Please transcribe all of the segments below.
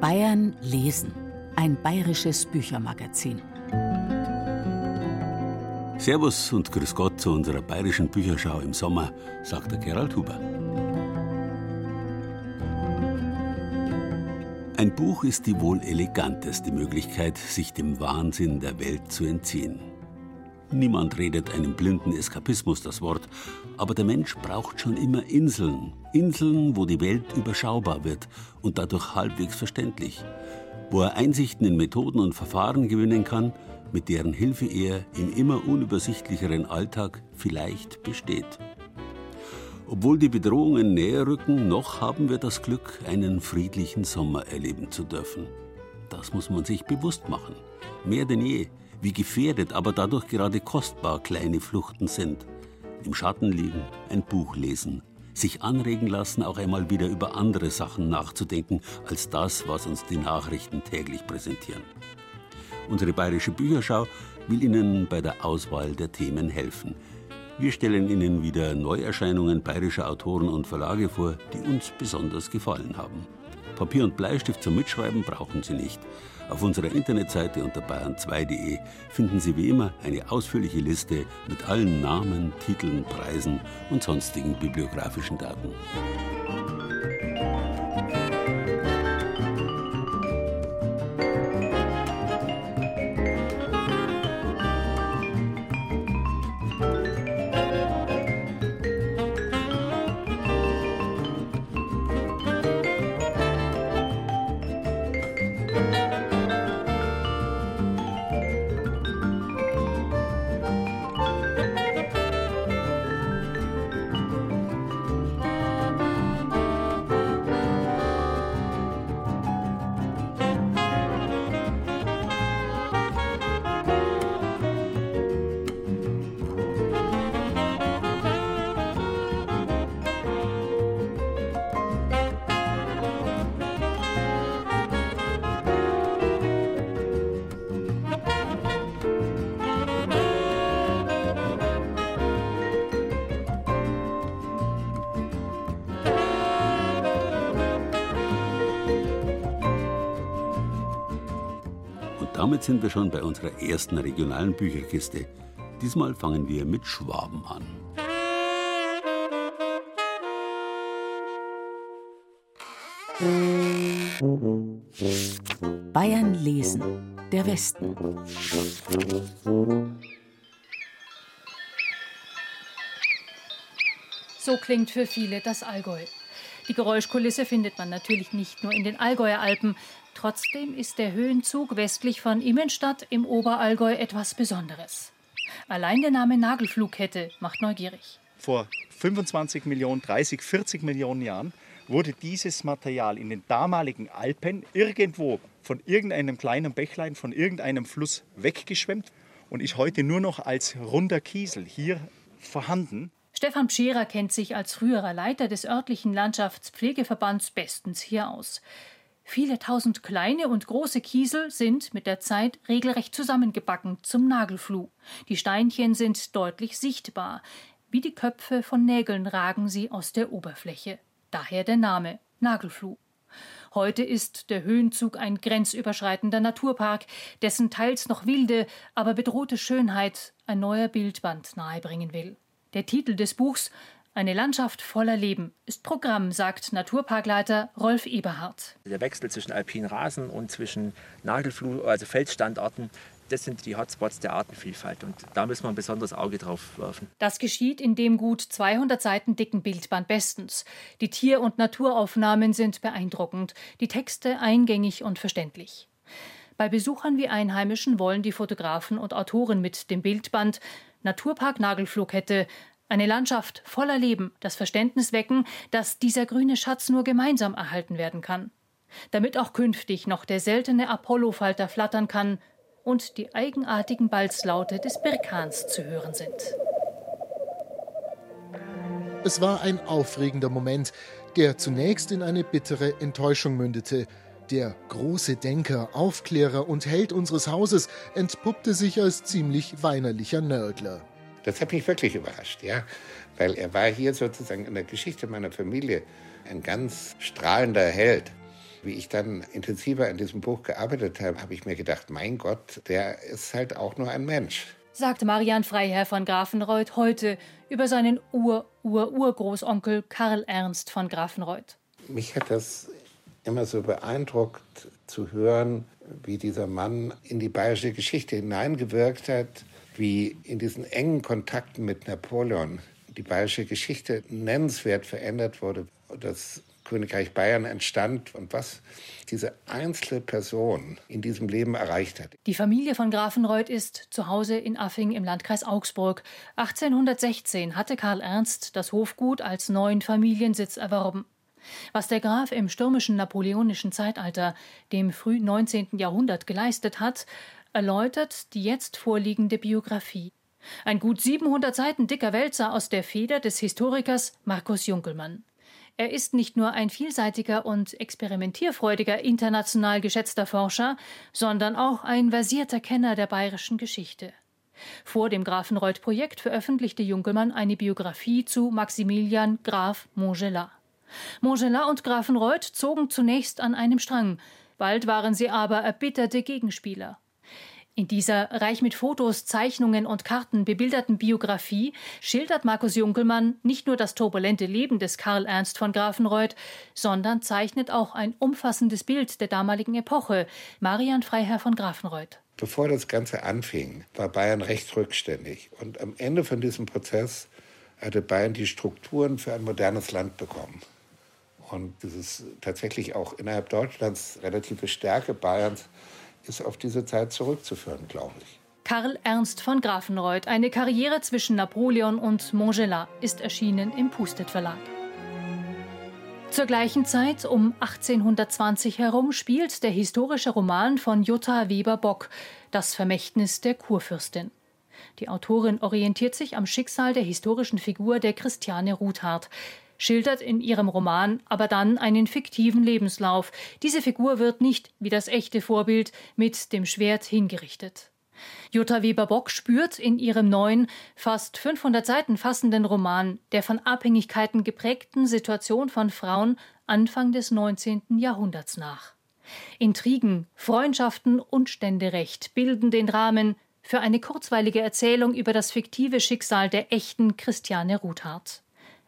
Bayern lesen, ein bayerisches Büchermagazin. Servus und Grüß Gott zu unserer bayerischen Bücherschau im Sommer, sagt der Gerald Huber. Ein Buch ist die wohl eleganteste Möglichkeit, sich dem Wahnsinn der Welt zu entziehen. Niemand redet einem blinden Eskapismus das Wort, aber der Mensch braucht schon immer Inseln. Inseln, wo die Welt überschaubar wird und dadurch halbwegs verständlich. Wo er Einsichten in Methoden und Verfahren gewinnen kann, mit deren Hilfe er im immer unübersichtlicheren Alltag vielleicht besteht. Obwohl die Bedrohungen näher rücken, noch haben wir das Glück, einen friedlichen Sommer erleben zu dürfen. Das muss man sich bewusst machen. Mehr denn je wie gefährdet, aber dadurch gerade kostbar kleine Fluchten sind. Im Schatten liegen, ein Buch lesen, sich anregen lassen, auch einmal wieder über andere Sachen nachzudenken, als das, was uns die Nachrichten täglich präsentieren. Unsere bayerische Bücherschau will Ihnen bei der Auswahl der Themen helfen. Wir stellen Ihnen wieder Neuerscheinungen bayerischer Autoren und Verlage vor, die uns besonders gefallen haben. Papier und Bleistift zum Mitschreiben brauchen Sie nicht. Auf unserer Internetseite unter bayern2.de finden Sie wie immer eine ausführliche Liste mit allen Namen, Titeln, Preisen und sonstigen bibliografischen Daten. Damit sind wir schon bei unserer ersten regionalen Bücherkiste. Diesmal fangen wir mit Schwaben an. Bayern lesen. Der Westen. So klingt für viele das Allgäu. Die Geräuschkulisse findet man natürlich nicht nur in den Allgäuer Alpen, Trotzdem ist der Höhenzug westlich von Immenstadt im Oberallgäu etwas Besonderes. Allein der Name Nagelflugkette macht neugierig. Vor 25 Millionen, 30, 40 Millionen Jahren wurde dieses Material in den damaligen Alpen irgendwo von irgendeinem kleinen Bächlein, von irgendeinem Fluss weggeschwemmt und ist heute nur noch als runder Kiesel hier vorhanden. Stefan Pscherer kennt sich als früherer Leiter des örtlichen Landschaftspflegeverbands bestens hier aus. Viele tausend kleine und große Kiesel sind mit der Zeit regelrecht zusammengebacken zum Nagelfluh. Die Steinchen sind deutlich sichtbar. Wie die Köpfe von Nägeln ragen sie aus der Oberfläche. Daher der Name Nagelfluh. Heute ist der Höhenzug ein grenzüberschreitender Naturpark, dessen teils noch wilde, aber bedrohte Schönheit ein neuer Bildband nahebringen will. Der Titel des Buchs eine Landschaft voller Leben ist Programm, sagt Naturparkleiter Rolf Eberhardt. Der Wechsel zwischen alpinen Rasen und zwischen Nagelfluh, also Felsstandorten, das sind die Hotspots der Artenvielfalt und da müssen wir ein besonderes Auge drauf werfen. Das geschieht in dem gut 200 Seiten dicken Bildband bestens. Die Tier- und Naturaufnahmen sind beeindruckend, die Texte eingängig und verständlich. Bei Besuchern wie Einheimischen wollen die Fotografen und Autoren mit dem Bildband Naturpark Nagelflughette eine Landschaft voller Leben, das Verständnis wecken, dass dieser grüne Schatz nur gemeinsam erhalten werden kann. Damit auch künftig noch der seltene Apollofalter flattern kann und die eigenartigen Balzlaute des Birkans zu hören sind. Es war ein aufregender Moment, der zunächst in eine bittere Enttäuschung mündete. Der große Denker, Aufklärer und Held unseres Hauses entpuppte sich als ziemlich weinerlicher Nörgler. Das hat mich wirklich überrascht, ja, weil er war hier sozusagen in der Geschichte meiner Familie ein ganz strahlender Held. Wie ich dann intensiver an diesem Buch gearbeitet habe, habe ich mir gedacht, mein Gott, der ist halt auch nur ein Mensch. Sagt Marian Freiherr von Grafenreuth heute über seinen Ur-Ur-Urgroßonkel Karl Ernst von Grafenreuth. Mich hat das immer so beeindruckt zu hören, wie dieser Mann in die bayerische Geschichte hineingewirkt hat, wie in diesen engen Kontakten mit Napoleon die bayerische Geschichte nennenswert verändert wurde. Das Königreich Bayern entstand und was diese einzelne Person in diesem Leben erreicht hat. Die Familie von Grafenreuth ist zu Hause in Affing im Landkreis Augsburg. 1816 hatte Karl Ernst das Hofgut als neuen Familiensitz erworben. Was der Graf im stürmischen napoleonischen Zeitalter, dem frühen 19. Jahrhundert, geleistet hat, erläutert die jetzt vorliegende Biografie. Ein gut 700 Seiten dicker Wälzer aus der Feder des Historikers Markus Junkelmann. Er ist nicht nur ein vielseitiger und experimentierfreudiger, international geschätzter Forscher, sondern auch ein versierter Kenner der bayerischen Geschichte. Vor dem Grafenreuth-Projekt veröffentlichte Junkelmann eine Biografie zu Maximilian Graf Montgelat. Montgelat und Grafenreuth zogen zunächst an einem Strang, bald waren sie aber erbitterte Gegenspieler. In dieser reich mit Fotos, Zeichnungen und Karten bebilderten Biografie schildert Markus Junkelmann nicht nur das turbulente Leben des Karl Ernst von Grafenreuth, sondern zeichnet auch ein umfassendes Bild der damaligen Epoche. Marian Freiherr von Grafenreuth. Bevor das Ganze anfing, war Bayern recht rückständig. Und am Ende von diesem Prozess hatte Bayern die Strukturen für ein modernes Land bekommen. Und dieses tatsächlich auch innerhalb Deutschlands relative Stärke Bayerns ist auf diese Zeit zurückzuführen, glaube ich. Karl Ernst von Grafenreuth, eine Karriere zwischen Napoleon und Montgelat, ist erschienen im Pustet Verlag. Zur gleichen Zeit, um 1820 herum, spielt der historische Roman von Jutta Weber-Bock, Das Vermächtnis der Kurfürstin. Die Autorin orientiert sich am Schicksal der historischen Figur der Christiane Ruthard schildert in ihrem Roman aber dann einen fiktiven Lebenslauf. Diese Figur wird nicht, wie das echte Vorbild, mit dem Schwert hingerichtet. Jutta Weber-Bock spürt in ihrem neuen, fast 500 Seiten fassenden Roman der von Abhängigkeiten geprägten Situation von Frauen Anfang des 19. Jahrhunderts nach. Intrigen, Freundschaften und Ständerecht bilden den Rahmen für eine kurzweilige Erzählung über das fiktive Schicksal der echten Christiane Ruthard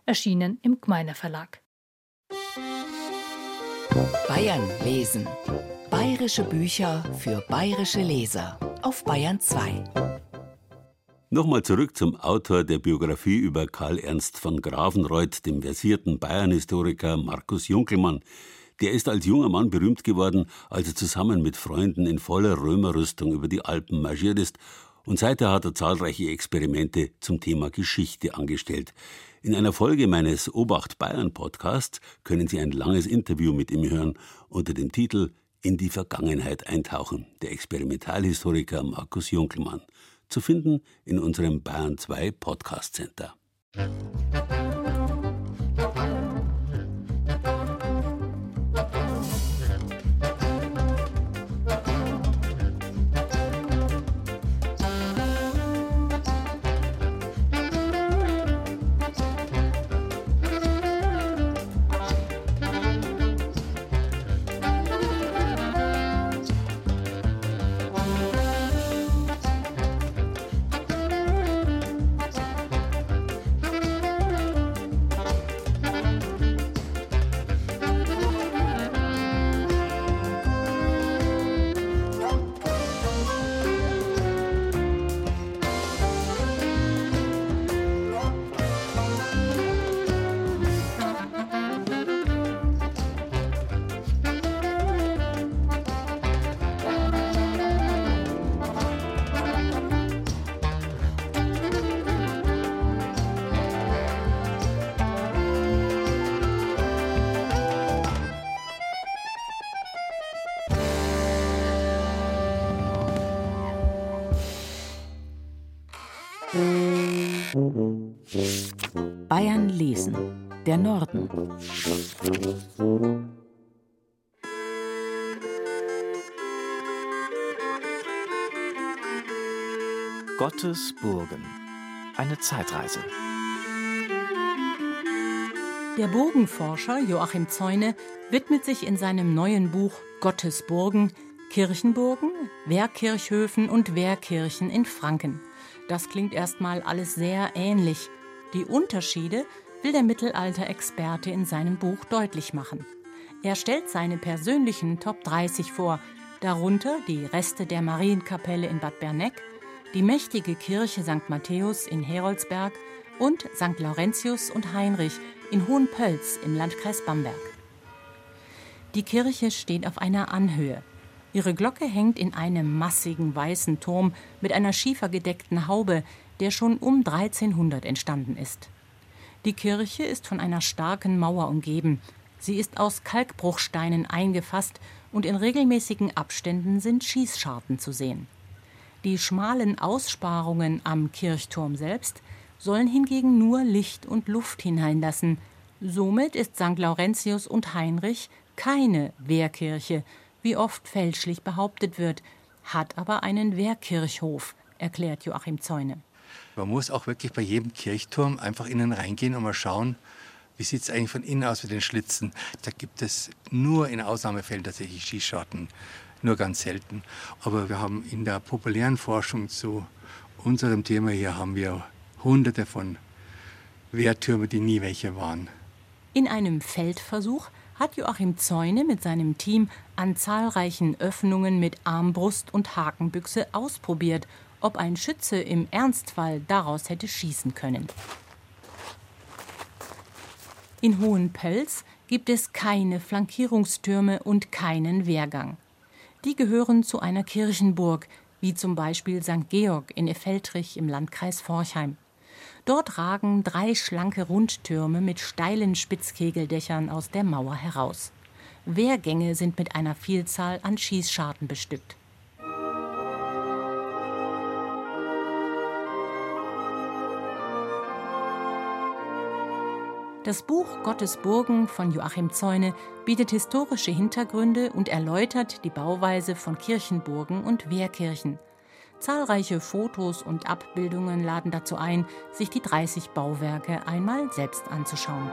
erschienen im Gmeiner Verlag. Bayern lesen. Bayerische Bücher für bayerische Leser auf Bayern 2. Nochmal zurück zum Autor der Biografie über Karl Ernst von Grafenreuth, dem versierten Bayern-Historiker Markus Junkelmann. Der ist als junger Mann berühmt geworden, als er zusammen mit Freunden in voller Römerrüstung über die Alpen marschiert ist. Und seither hat er zahlreiche Experimente zum Thema Geschichte angestellt. In einer Folge meines Obacht Bayern Podcasts können Sie ein langes Interview mit ihm hören unter dem Titel In die Vergangenheit eintauchen. Der Experimentalhistoriker Markus Junkelmann. Zu finden in unserem Bayern 2 Podcast Center. Norden. Gottes Burgen. Eine Zeitreise. Der Burgenforscher Joachim Zäune widmet sich in seinem neuen Buch Gottes Burgen Kirchenburgen, Wehrkirchhöfen und Wehrkirchen in Franken. Das klingt erstmal alles sehr ähnlich. Die Unterschiede will der Mittelalter-Experte in seinem Buch deutlich machen. Er stellt seine persönlichen Top 30 vor, darunter die Reste der Marienkapelle in Bad Berneck, die mächtige Kirche St. Matthäus in Heroldsberg und St. Laurentius und Heinrich in Hohenpölz im Landkreis Bamberg. Die Kirche steht auf einer Anhöhe. Ihre Glocke hängt in einem massigen weißen Turm mit einer schiefergedeckten Haube, der schon um 1300 entstanden ist. Die Kirche ist von einer starken Mauer umgeben. Sie ist aus Kalkbruchsteinen eingefasst und in regelmäßigen Abständen sind Schießscharten zu sehen. Die schmalen Aussparungen am Kirchturm selbst sollen hingegen nur Licht und Luft hineinlassen. Somit ist St. Laurentius und Heinrich keine Wehrkirche, wie oft fälschlich behauptet wird, hat aber einen Wehrkirchhof, erklärt Joachim Zäune. Man muss auch wirklich bei jedem Kirchturm einfach innen reingehen und mal schauen, wie sieht es eigentlich von innen aus mit den Schlitzen. Da gibt es nur in Ausnahmefällen tatsächlich Schießscharten, nur ganz selten. Aber wir haben in der populären Forschung zu unserem Thema hier haben wir hunderte von Wehrtürmen, die nie welche waren. In einem Feldversuch hat Joachim Zäune mit seinem Team an zahlreichen Öffnungen mit Armbrust und Hakenbüchse ausprobiert, ob ein Schütze im Ernstfall daraus hätte schießen können. In Hohenpölz gibt es keine Flankierungstürme und keinen Wehrgang. Die gehören zu einer Kirchenburg, wie zum Beispiel St. Georg in Effeltrich im Landkreis Forchheim. Dort ragen drei schlanke Rundtürme mit steilen Spitzkegeldächern aus der Mauer heraus. Wehrgänge sind mit einer Vielzahl an Schießscharten bestückt. Das Buch Gottes Burgen von Joachim Zäune bietet historische Hintergründe und erläutert die Bauweise von Kirchenburgen und Wehrkirchen. Zahlreiche Fotos und Abbildungen laden dazu ein, sich die 30 Bauwerke einmal selbst anzuschauen.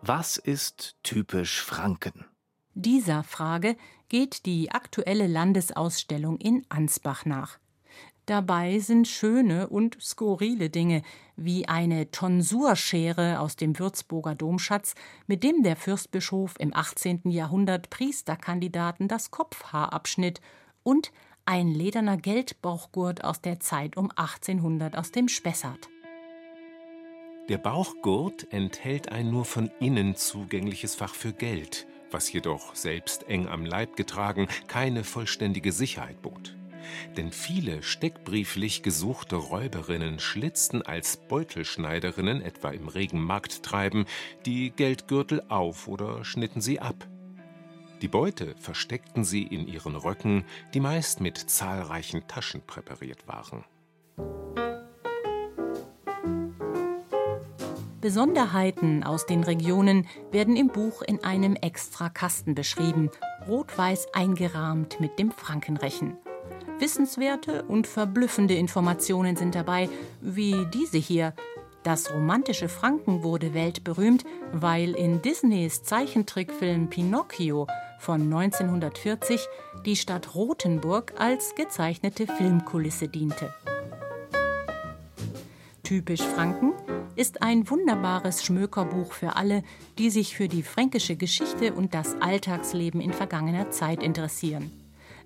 Was ist typisch Franken? Dieser Frage geht die aktuelle Landesausstellung in Ansbach nach. Dabei sind schöne und skurrile Dinge, wie eine Tonsurschere aus dem Würzburger Domschatz, mit dem der Fürstbischof im 18. Jahrhundert Priesterkandidaten das Kopfhaar abschnitt, und ein lederner Geldbauchgurt aus der Zeit um 1800 aus dem Spessart. Der Bauchgurt enthält ein nur von innen zugängliches Fach für Geld, was jedoch, selbst eng am Leib getragen, keine vollständige Sicherheit bot denn viele steckbrieflich gesuchte Räuberinnen schlitzten als Beutelschneiderinnen, etwa im regen Markttreiben, die Geldgürtel auf oder schnitten sie ab. Die Beute versteckten sie in ihren Röcken, die meist mit zahlreichen Taschen präpariert waren. Besonderheiten aus den Regionen werden im Buch in einem extra Kasten beschrieben, rot-weiß eingerahmt mit dem Frankenrechen. Wissenswerte und verblüffende Informationen sind dabei, wie diese hier. Das romantische Franken wurde weltberühmt, weil in Disneys Zeichentrickfilm Pinocchio von 1940 die Stadt Rothenburg als gezeichnete Filmkulisse diente. Typisch Franken ist ein wunderbares Schmökerbuch für alle, die sich für die fränkische Geschichte und das Alltagsleben in vergangener Zeit interessieren.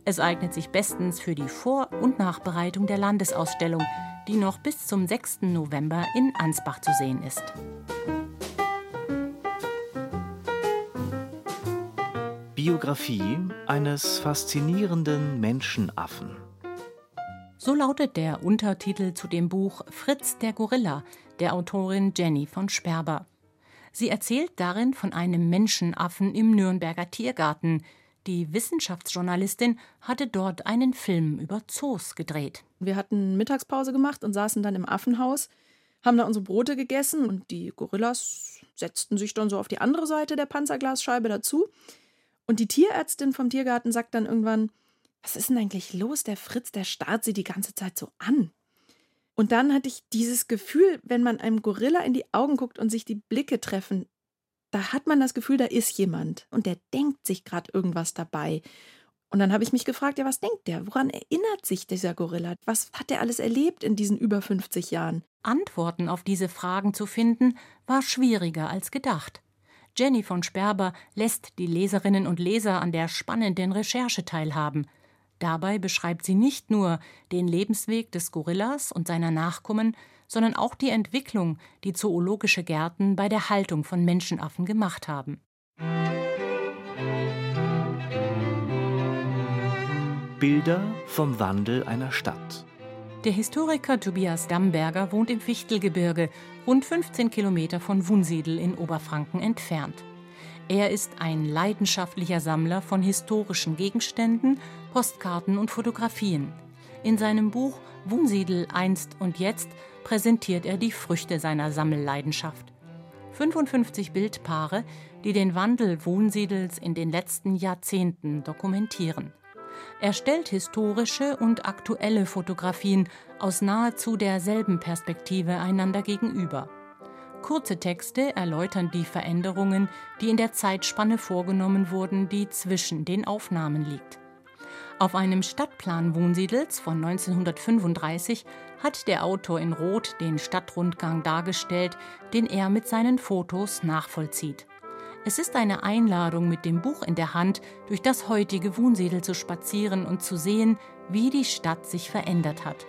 Es eignet sich bestens für die Vor- und Nachbereitung der Landesausstellung, die noch bis zum 6. November in Ansbach zu sehen ist. Biografie eines faszinierenden Menschenaffen. So lautet der Untertitel zu dem Buch Fritz der Gorilla der Autorin Jenny von Sperber. Sie erzählt darin von einem Menschenaffen im Nürnberger Tiergarten, die Wissenschaftsjournalistin hatte dort einen Film über Zoos gedreht. Wir hatten Mittagspause gemacht und saßen dann im Affenhaus, haben da unsere Brote gegessen und die Gorillas setzten sich dann so auf die andere Seite der Panzerglasscheibe dazu. Und die Tierärztin vom Tiergarten sagt dann irgendwann, was ist denn eigentlich los? Der Fritz, der starrt sie die ganze Zeit so an. Und dann hatte ich dieses Gefühl, wenn man einem Gorilla in die Augen guckt und sich die Blicke treffen, da hat man das Gefühl, da ist jemand und der denkt sich gerade irgendwas dabei. Und dann habe ich mich gefragt, ja, was denkt der? Woran erinnert sich dieser Gorilla? Was hat er alles erlebt in diesen über 50 Jahren? Antworten auf diese Fragen zu finden, war schwieriger als gedacht. Jenny von Sperber lässt die Leserinnen und Leser an der spannenden Recherche teilhaben. Dabei beschreibt sie nicht nur den Lebensweg des Gorillas und seiner Nachkommen, sondern auch die Entwicklung, die zoologische Gärten bei der Haltung von Menschenaffen gemacht haben. Bilder vom Wandel einer Stadt. Der Historiker Tobias Damberger wohnt im Fichtelgebirge, rund 15 Kilometer von Wunsiedel in Oberfranken entfernt. Er ist ein leidenschaftlicher Sammler von historischen Gegenständen, Postkarten und Fotografien. In seinem Buch Wunsiedel einst und jetzt präsentiert er die Früchte seiner Sammelleidenschaft. 55 Bildpaare, die den Wandel Wohnsiedels in den letzten Jahrzehnten dokumentieren. Er stellt historische und aktuelle Fotografien aus nahezu derselben Perspektive einander gegenüber. Kurze Texte erläutern die Veränderungen, die in der Zeitspanne vorgenommen wurden, die zwischen den Aufnahmen liegt. Auf einem Stadtplan Wohnsiedels von 1935 hat der Autor in Rot den Stadtrundgang dargestellt, den er mit seinen Fotos nachvollzieht. Es ist eine Einladung, mit dem Buch in der Hand durch das heutige Wohnsiedel zu spazieren und zu sehen, wie die Stadt sich verändert hat.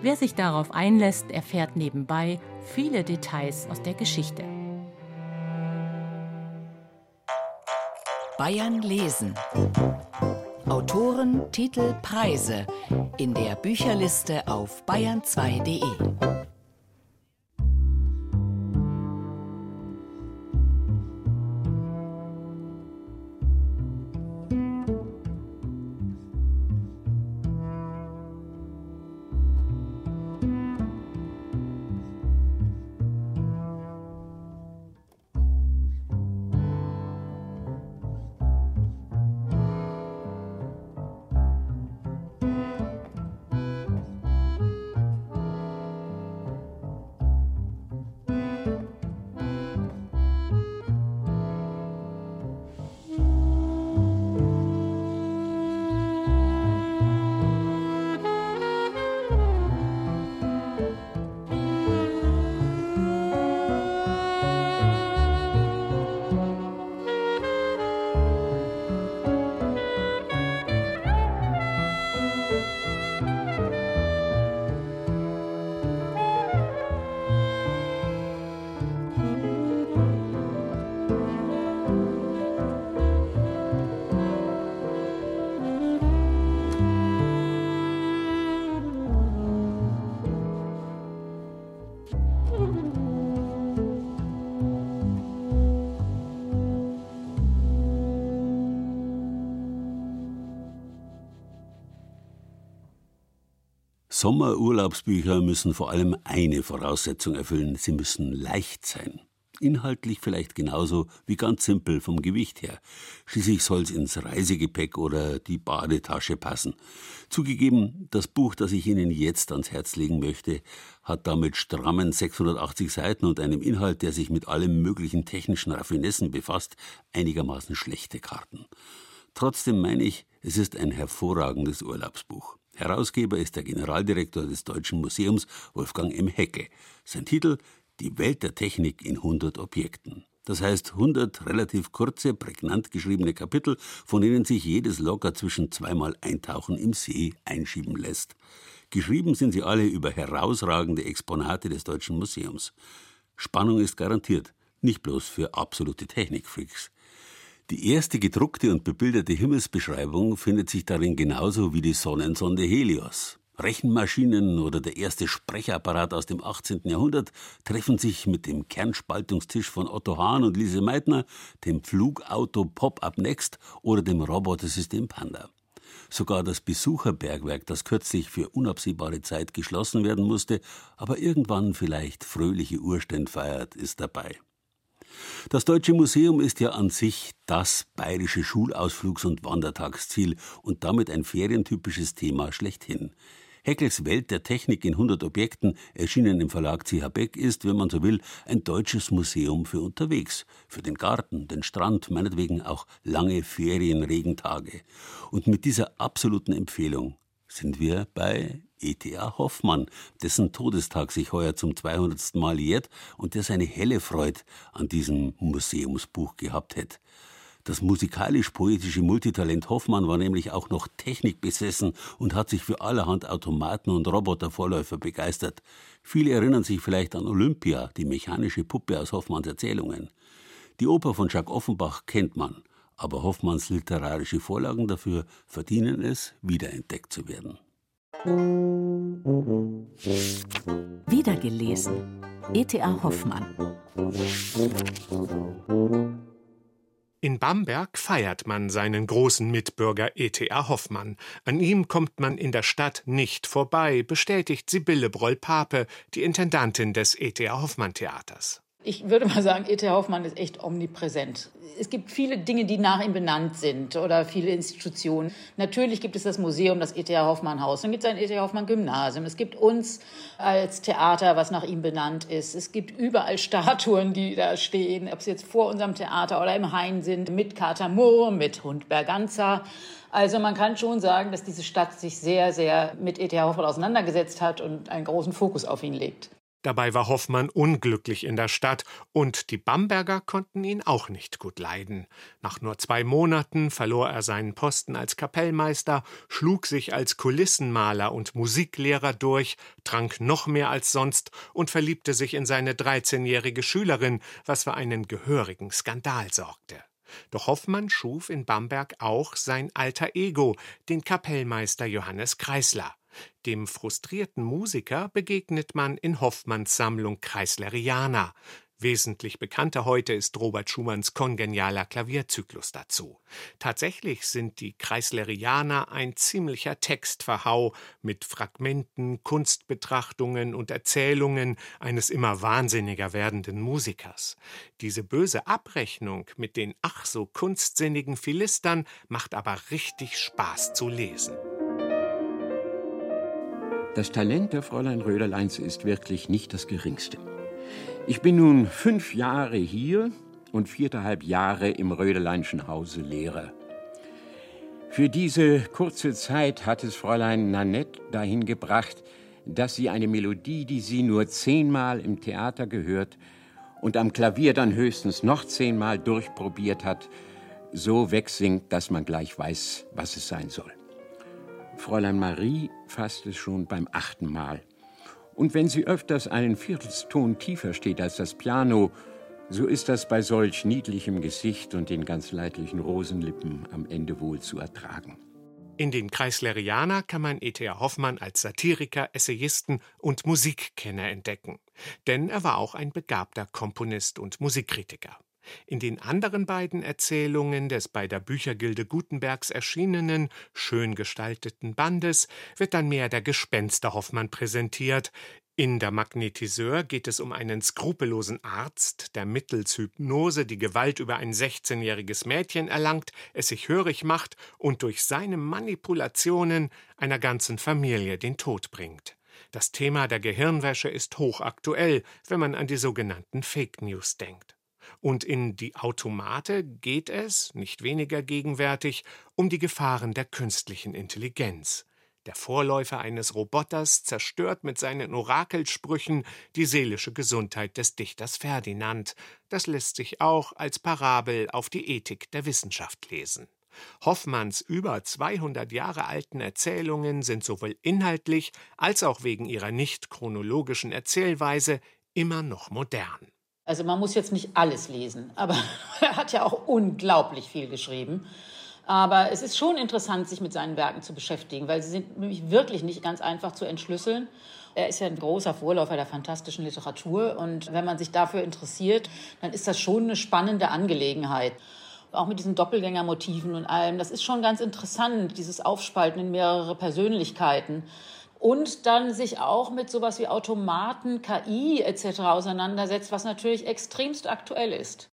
Wer sich darauf einlässt, erfährt nebenbei viele Details aus der Geschichte. Bayern lesen. Autoren, Titel, Preise in der Bücherliste auf bayern2.de. Sommerurlaubsbücher müssen vor allem eine Voraussetzung erfüllen, sie müssen leicht sein. Inhaltlich vielleicht genauso wie ganz simpel vom Gewicht her. Schließlich soll es ins Reisegepäck oder die Badetasche passen. Zugegeben, das Buch, das ich Ihnen jetzt ans Herz legen möchte, hat damit strammen 680 Seiten und einem Inhalt, der sich mit allen möglichen technischen Raffinessen befasst, einigermaßen schlechte Karten. Trotzdem meine ich, es ist ein hervorragendes Urlaubsbuch. Herausgeber ist der Generaldirektor des Deutschen Museums Wolfgang M. Hecke. Sein Titel Die Welt der Technik in 100 Objekten. Das heißt 100 relativ kurze, prägnant geschriebene Kapitel, von denen sich jedes locker zwischen zweimal Eintauchen im See einschieben lässt. Geschrieben sind sie alle über herausragende Exponate des Deutschen Museums. Spannung ist garantiert, nicht bloß für absolute Technikfreaks. Die erste gedruckte und bebilderte Himmelsbeschreibung findet sich darin genauso wie die Sonnensonde Helios. Rechenmaschinen oder der erste Sprechapparat aus dem 18. Jahrhundert treffen sich mit dem Kernspaltungstisch von Otto Hahn und Lise Meitner, dem Flugauto Pop-Up Next oder dem Robotersystem Panda. Sogar das Besucherbergwerk, das kürzlich für unabsehbare Zeit geschlossen werden musste, aber irgendwann vielleicht fröhliche Urständ feiert, ist dabei. Das Deutsche Museum ist ja an sich das bayerische Schulausflugs- und Wandertagsziel und damit ein ferientypisches Thema schlechthin. Heckles Welt der Technik in 100 Objekten, erschienen im Verlag CH Beck, ist, wenn man so will, ein deutsches Museum für unterwegs. Für den Garten, den Strand, meinetwegen auch lange Ferienregentage. Und mit dieser absoluten Empfehlung sind wir bei E.T.A. Hoffmann, dessen Todestag sich heuer zum 200. Mal jährt und der seine helle Freude an diesem Museumsbuch gehabt hätte. Das musikalisch-poetische Multitalent Hoffmann war nämlich auch noch technikbesessen und hat sich für allerhand Automaten und Robotervorläufer begeistert. Viele erinnern sich vielleicht an Olympia, die mechanische Puppe aus Hoffmanns Erzählungen. Die Oper von Jacques Offenbach kennt man, aber Hoffmanns literarische Vorlagen dafür verdienen es, wiederentdeckt zu werden. Wiedergelesen. E.T.A. Hoffmann. In Bamberg feiert man seinen großen Mitbürger E.T.A. Hoffmann. An ihm kommt man in der Stadt nicht vorbei, bestätigt Sibylle Broll-Pape, die Intendantin des E.T.A. Hoffmann Theaters. Ich würde mal sagen, E.T. Hoffmann ist echt omnipräsent. Es gibt viele Dinge, die nach ihm benannt sind oder viele Institutionen. Natürlich gibt es das Museum, das E.T. Hoffmann Haus. Dann gibt es ein E.T. Hoffmann Gymnasium. Es gibt uns als Theater, was nach ihm benannt ist. Es gibt überall Statuen, die da stehen, ob es jetzt vor unserem Theater oder im Hain sind, mit Kater Moor, mit Hund Berganza. Also man kann schon sagen, dass diese Stadt sich sehr, sehr mit E.T. Hoffmann auseinandergesetzt hat und einen großen Fokus auf ihn legt. Dabei war Hoffmann unglücklich in der Stadt, und die Bamberger konnten ihn auch nicht gut leiden. Nach nur zwei Monaten verlor er seinen Posten als Kapellmeister, schlug sich als Kulissenmaler und Musiklehrer durch, trank noch mehr als sonst und verliebte sich in seine 13-jährige Schülerin, was für einen gehörigen Skandal sorgte. Doch Hoffmann schuf in Bamberg auch sein alter Ego, den Kapellmeister Johannes Kreisler. Dem frustrierten Musiker begegnet man in Hoffmanns Sammlung Kreisleriana. Wesentlich bekannter heute ist Robert Schumanns kongenialer Klavierzyklus dazu. Tatsächlich sind die Kreislerianer ein ziemlicher Textverhau mit Fragmenten, Kunstbetrachtungen und Erzählungen eines immer wahnsinniger werdenden Musikers. Diese böse Abrechnung mit den ach so kunstsinnigen Philistern macht aber richtig Spaß zu lesen. Das Talent der Fräulein Röderleins ist wirklich nicht das geringste. Ich bin nun fünf Jahre hier und viereinhalb Jahre im Röderleinschen Hause Lehrer. Für diese kurze Zeit hat es Fräulein Nanette dahin gebracht, dass sie eine Melodie, die sie nur zehnmal im Theater gehört und am Klavier dann höchstens noch zehnmal durchprobiert hat, so wegsingt, dass man gleich weiß, was es sein soll. Fräulein Marie fasst es schon beim achten Mal. Und wenn sie öfters einen Viertelston tiefer steht als das Piano, so ist das bei solch niedlichem Gesicht und den ganz leidlichen Rosenlippen am Ende wohl zu ertragen. In den Kreislerianer kann man E.T.A. Hoffmann als Satiriker, Essayisten und Musikkenner entdecken. Denn er war auch ein begabter Komponist und Musikkritiker. In den anderen beiden Erzählungen des bei der Büchergilde Gutenbergs erschienenen, schön gestalteten Bandes wird dann mehr der Gespenster Hoffmann präsentiert. In der Magnetiseur geht es um einen skrupellosen Arzt, der mittels Hypnose die Gewalt über ein 16-jähriges Mädchen erlangt, es sich hörig macht und durch seine Manipulationen einer ganzen Familie den Tod bringt. Das Thema der Gehirnwäsche ist hochaktuell, wenn man an die sogenannten Fake News denkt. Und in die Automate geht es, nicht weniger gegenwärtig, um die Gefahren der künstlichen Intelligenz. Der Vorläufer eines Roboters zerstört mit seinen Orakelsprüchen die seelische Gesundheit des Dichters Ferdinand. Das lässt sich auch als Parabel auf die Ethik der Wissenschaft lesen. Hoffmanns über 200 Jahre alten Erzählungen sind sowohl inhaltlich als auch wegen ihrer nicht chronologischen Erzählweise immer noch modern. Also man muss jetzt nicht alles lesen, aber er hat ja auch unglaublich viel geschrieben. Aber es ist schon interessant, sich mit seinen Werken zu beschäftigen, weil sie sind nämlich wirklich nicht ganz einfach zu entschlüsseln. Er ist ja ein großer Vorläufer der fantastischen Literatur und wenn man sich dafür interessiert, dann ist das schon eine spannende Angelegenheit. Auch mit diesen Doppelgängermotiven und allem. Das ist schon ganz interessant, dieses Aufspalten in mehrere Persönlichkeiten. Und dann sich auch mit sowas wie Automaten, KI etc. auseinandersetzt, was natürlich extremst aktuell ist.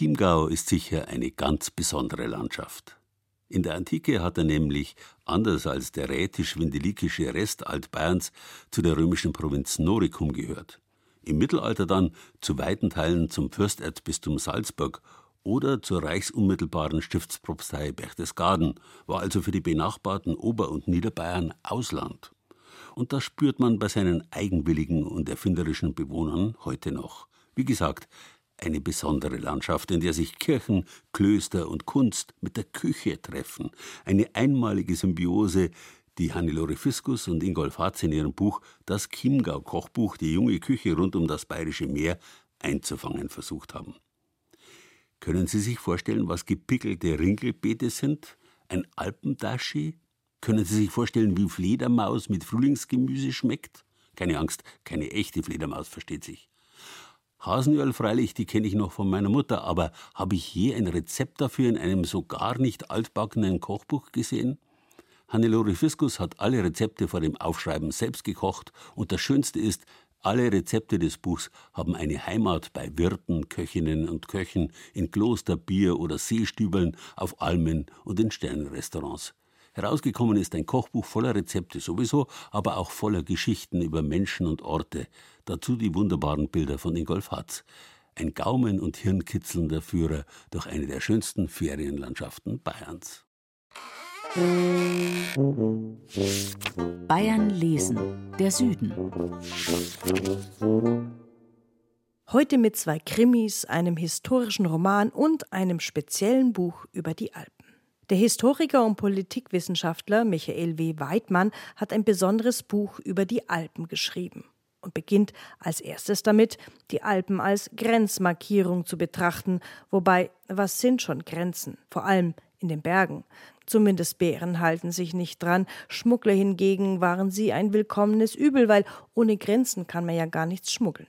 Chiemgau ist sicher eine ganz besondere Landschaft. In der Antike hat er nämlich, anders als der rätisch-windelikische Rest Altbayerns, zu der römischen Provinz Noricum gehört. Im Mittelalter dann zu weiten Teilen zum Fürsterzbistum Salzburg oder zur reichsunmittelbaren Stiftspropstei Berchtesgaden, war also für die benachbarten Ober- und Niederbayern Ausland. Und das spürt man bei seinen eigenwilligen und erfinderischen Bewohnern heute noch. Wie gesagt, eine besondere Landschaft, in der sich Kirchen, Klöster und Kunst mit der Küche treffen. Eine einmalige Symbiose, die Hannelore Fiskus und Ingolf Hatz in ihrem Buch Das Chiemgau-Kochbuch, die junge Küche rund um das Bayerische Meer, einzufangen versucht haben. Können Sie sich vorstellen, was gepickelte Ringelbeete sind? Ein Alpendaschi? Können Sie sich vorstellen, wie Fledermaus mit Frühlingsgemüse schmeckt? Keine Angst, keine echte Fledermaus, versteht sich. Hasenöl freilich, die kenne ich noch von meiner Mutter, aber habe ich je ein Rezept dafür in einem so gar nicht altbackenen Kochbuch gesehen? Hannelore Fiskus hat alle Rezepte vor dem Aufschreiben selbst gekocht und das Schönste ist, alle Rezepte des Buchs haben eine Heimat bei Wirten, Köchinnen und Köchen, in Kloster, Bier oder Seestübeln, auf Almen und in Sternenrestaurants. Herausgekommen ist ein Kochbuch voller Rezepte sowieso, aber auch voller Geschichten über Menschen und Orte. Dazu die wunderbaren Bilder von Ingolf Hatz. Ein Gaumen- und Hirnkitzelnder Führer durch eine der schönsten Ferienlandschaften Bayerns. Bayern lesen. Der Süden. Heute mit zwei Krimis, einem historischen Roman und einem speziellen Buch über die Alpen. Der Historiker und Politikwissenschaftler Michael W. Weidmann hat ein besonderes Buch über die Alpen geschrieben und beginnt als erstes damit, die Alpen als Grenzmarkierung zu betrachten, wobei was sind schon Grenzen, vor allem in den Bergen. Zumindest Bären halten sich nicht dran, Schmuggler hingegen waren sie ein willkommenes Übel, weil ohne Grenzen kann man ja gar nichts schmuggeln.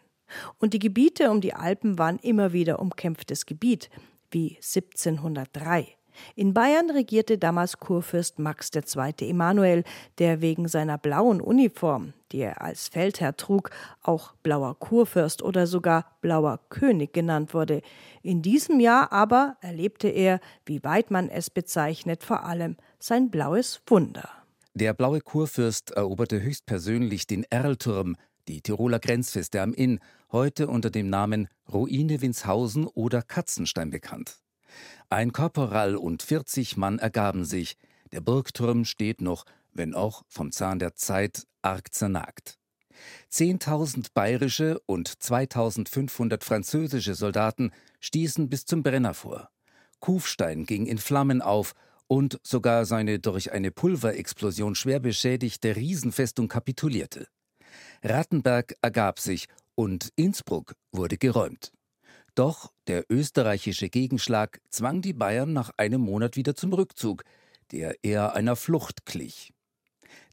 Und die Gebiete um die Alpen waren immer wieder umkämpftes Gebiet, wie 1703. In Bayern regierte damals Kurfürst Max II. Emanuel, der wegen seiner blauen Uniform, die er als Feldherr trug, auch blauer Kurfürst oder sogar blauer König genannt wurde. In diesem Jahr aber erlebte er, wie Weidmann es bezeichnet, vor allem sein blaues Wunder. Der blaue Kurfürst eroberte höchstpersönlich den Erlturm, die Tiroler Grenzfeste am Inn, heute unter dem Namen Ruine Winshausen oder Katzenstein bekannt. Ein Korporal und 40 Mann ergaben sich. Der Burgturm steht noch, wenn auch vom Zahn der Zeit arg zernagt. Zehntausend bayerische und 2500 französische Soldaten stießen bis zum Brenner vor. Kufstein ging in Flammen auf und sogar seine durch eine Pulverexplosion schwer beschädigte Riesenfestung kapitulierte. Rattenberg ergab sich und Innsbruck wurde geräumt. Doch der österreichische Gegenschlag zwang die Bayern nach einem Monat wieder zum Rückzug. der eher einer Flucht glich.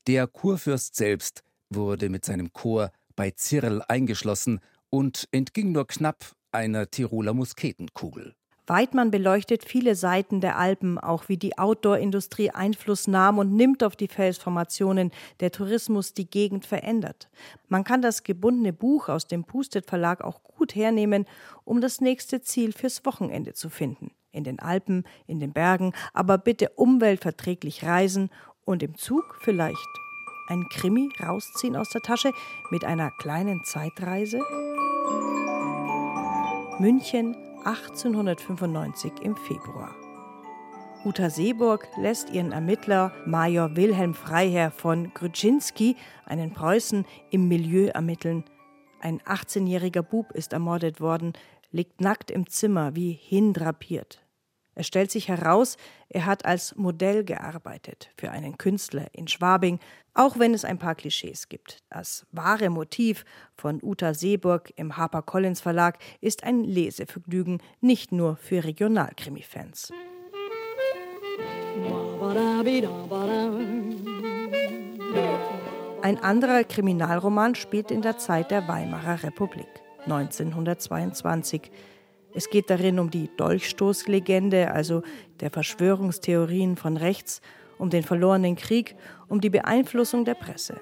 Der Kurfürst selbst wurde mit seinem Chor bei Zirl eingeschlossen und entging nur knapp einer Tiroler Musketenkugel. Weidmann beleuchtet viele Seiten der Alpen, auch wie die Outdoor-Industrie Einfluss nahm und nimmt auf die Felsformationen, der Tourismus die Gegend verändert. Man kann das gebundene Buch aus dem Pustet Verlag auch gut hernehmen, um das nächste Ziel fürs Wochenende zu finden. In den Alpen, in den Bergen, aber bitte umweltverträglich reisen und im Zug vielleicht ein Krimi rausziehen aus der Tasche mit einer kleinen Zeitreise. München 1895 im Februar. Uta Seeburg lässt ihren Ermittler Major Wilhelm Freiherr von Grudzinski, einen Preußen, im Milieu ermitteln. Ein 18-jähriger Bub ist ermordet worden, liegt nackt im Zimmer wie hindrapiert. Es stellt sich heraus, er hat als Modell gearbeitet für einen Künstler in Schwabing, auch wenn es ein paar Klischees gibt. Das wahre Motiv von Uta Seeburg im HarperCollins Verlag ist ein Lesevergnügen, nicht nur für Regionalkrimi-Fans. Ein anderer Kriminalroman spielt in der Zeit der Weimarer Republik, 1922. Es geht darin um die Dolchstoßlegende, also der Verschwörungstheorien von rechts, um den verlorenen Krieg, um die Beeinflussung der Presse.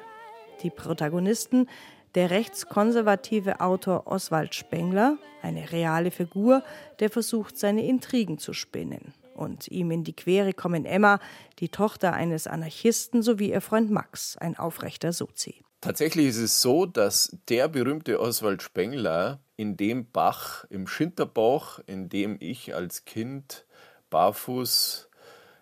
Die Protagonisten der rechtskonservative Autor Oswald Spengler, eine reale Figur, der versucht, seine Intrigen zu spinnen. Und ihm in die Quere kommen Emma, die Tochter eines Anarchisten, sowie ihr Freund Max, ein aufrechter Sozi. Tatsächlich ist es so, dass der berühmte Oswald Spengler in dem Bach im Schinterbach, in dem ich als Kind barfuß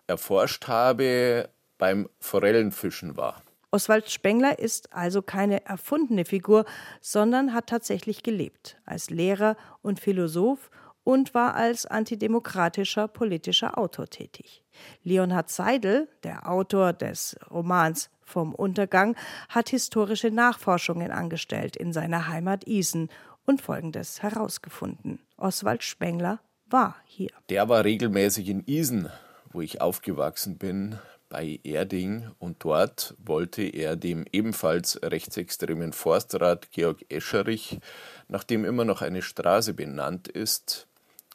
erforscht habe, beim Forellenfischen war. Oswald Spengler ist also keine erfundene Figur, sondern hat tatsächlich gelebt als Lehrer und Philosoph und war als antidemokratischer politischer Autor tätig. Leonhard Seidel, der Autor des Romans Vom Untergang, hat historische Nachforschungen angestellt in seiner Heimat Isen und Folgendes herausgefunden. Oswald Spengler war hier. Der war regelmäßig in Isen, wo ich aufgewachsen bin, bei Erding und dort wollte er dem ebenfalls rechtsextremen Forstrat Georg Escherich, nachdem immer noch eine Straße benannt ist,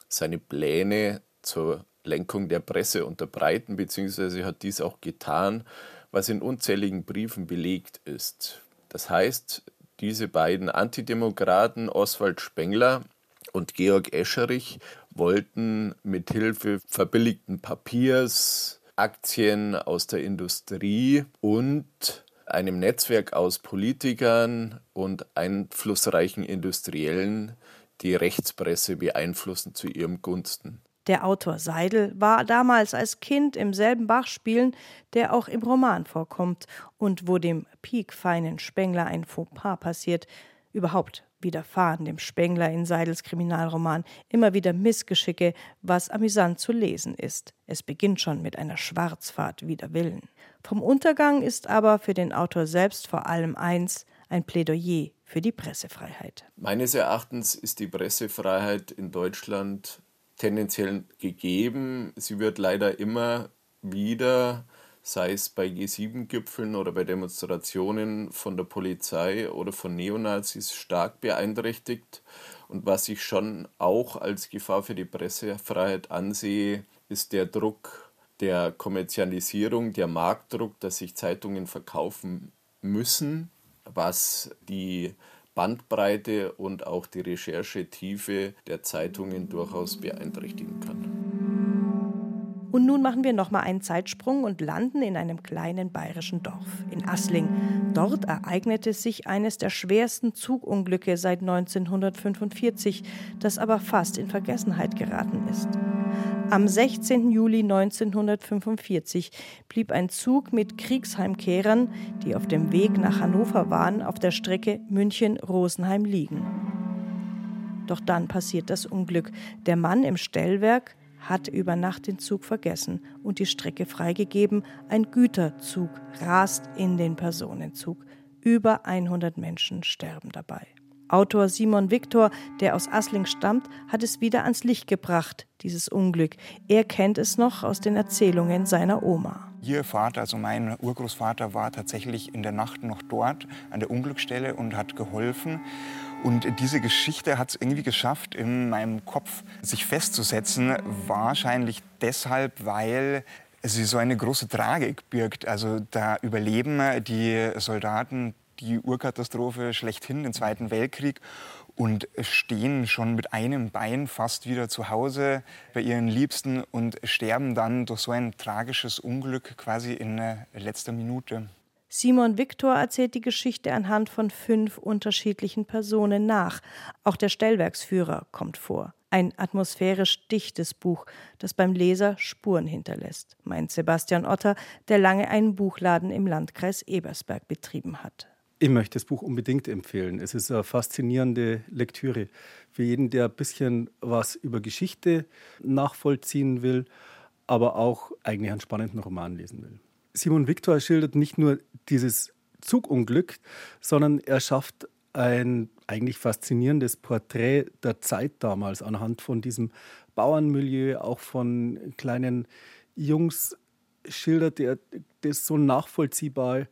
seine Pläne zur Lenkung der Presse unterbreiten, beziehungsweise hat dies auch getan, was in unzähligen Briefen belegt ist. Das heißt, diese beiden Antidemokraten, Oswald Spengler und Georg Escherich, wollten mit Hilfe verbilligten Papiers, Aktien aus der Industrie und einem Netzwerk aus Politikern und einflussreichen Industriellen die Rechtspresse beeinflussen zu ihrem Gunsten. Der Autor Seidel war damals als Kind im selben Bach spielen, der auch im Roman vorkommt und wo dem piekfeinen Spengler ein Fauxpas passiert. Überhaupt widerfahren dem Spengler in Seidels Kriminalroman immer wieder Missgeschicke, was amüsant zu lesen ist. Es beginnt schon mit einer Schwarzfahrt wider Willen. Vom Untergang ist aber für den Autor selbst vor allem eins, ein Plädoyer für die Pressefreiheit. Meines Erachtens ist die Pressefreiheit in Deutschland tendenziell gegeben. Sie wird leider immer wieder, sei es bei G7-Gipfeln oder bei Demonstrationen von der Polizei oder von Neonazis, stark beeinträchtigt. Und was ich schon auch als Gefahr für die Pressefreiheit ansehe, ist der Druck der Kommerzialisierung, der Marktdruck, dass sich Zeitungen verkaufen müssen, was die Bandbreite und auch die Recherchetiefe der Zeitungen durchaus beeinträchtigen kann. Und nun machen wir nochmal einen Zeitsprung und landen in einem kleinen bayerischen Dorf, in Assling. Dort ereignete sich eines der schwersten Zugunglücke seit 1945, das aber fast in Vergessenheit geraten ist. Am 16. Juli 1945 blieb ein Zug mit Kriegsheimkehrern, die auf dem Weg nach Hannover waren, auf der Strecke München-Rosenheim liegen. Doch dann passiert das Unglück. Der Mann im Stellwerk hat über Nacht den Zug vergessen und die Strecke freigegeben. Ein Güterzug rast in den Personenzug. Über 100 Menschen sterben dabei. Autor Simon Victor, der aus Assling stammt, hat es wieder ans Licht gebracht, dieses Unglück. Er kennt es noch aus den Erzählungen seiner Oma. ihr Vater, also mein Urgroßvater, war tatsächlich in der Nacht noch dort an der Unglücksstelle und hat geholfen. Und diese Geschichte hat es irgendwie geschafft, in meinem Kopf sich festzusetzen. Wahrscheinlich deshalb, weil sie so eine große Tragik birgt. Also da überleben die Soldaten die Urkatastrophe schlechthin, den Zweiten Weltkrieg und stehen schon mit einem Bein fast wieder zu Hause bei ihren Liebsten und sterben dann durch so ein tragisches Unglück quasi in letzter Minute. Simon Victor erzählt die Geschichte anhand von fünf unterschiedlichen Personen nach. Auch der Stellwerksführer kommt vor. Ein atmosphärisch dichtes Buch, das beim Leser Spuren hinterlässt, meint Sebastian Otter, der lange einen Buchladen im Landkreis Ebersberg betrieben hat. Ich möchte das Buch unbedingt empfehlen. Es ist eine faszinierende Lektüre für jeden, der ein bisschen was über Geschichte nachvollziehen will, aber auch eigentlich einen spannenden Roman lesen will. Simon Victor schildert nicht nur dieses Zugunglück, sondern er schafft ein eigentlich faszinierendes Porträt der Zeit damals anhand von diesem Bauernmilieu, auch von kleinen Jungs schildert er das so nachvollziehbar